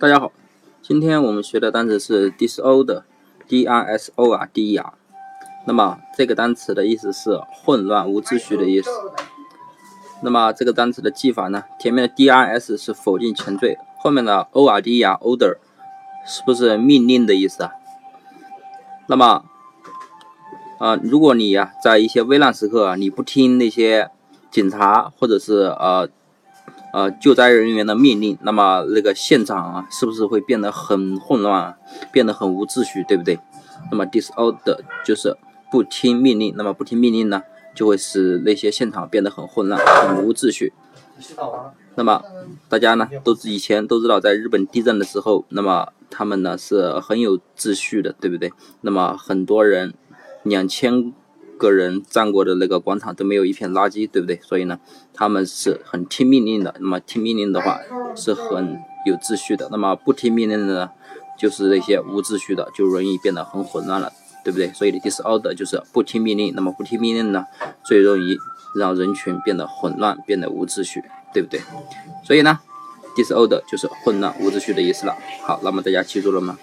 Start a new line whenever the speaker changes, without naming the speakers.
大家好，今天我们学的单词是 disorder，d r s o r d e r。那么这个单词的意思是混乱、无秩序的意思。那么这个单词的记法呢？前面的 d i s 是否定前缀，后面的 o r d e r order 是不是命令的意思啊？那么啊，如果你呀在一些危难时刻，你不听那些警察或者是呃。呃，救灾人员的命令，那么那个现场啊，是不是会变得很混乱，变得很无秩序，对不对？那么 disorder 就是不听命令，那么不听命令呢，就会使那些现场变得很混乱，很无秩序。那么大家呢，都是以前都知道，在日本地震的时候，那么他们呢是很有秩序的，对不对？那么很多人，两千。个人站过的那个广场都没有一片垃圾，对不对？所以呢，他们是很听命令的。那么听命令的话是很有秩序的。那么不听命令的呢，就是那些无秩序的，就容易变得很混乱了，对不对？所以 disorder 就是不听命令。那么不听命令呢，最容易让人群变得混乱，变得无秩序，对不对？所以呢，disorder 就是混乱、无秩序的意思了。好，那么大家记住了吗？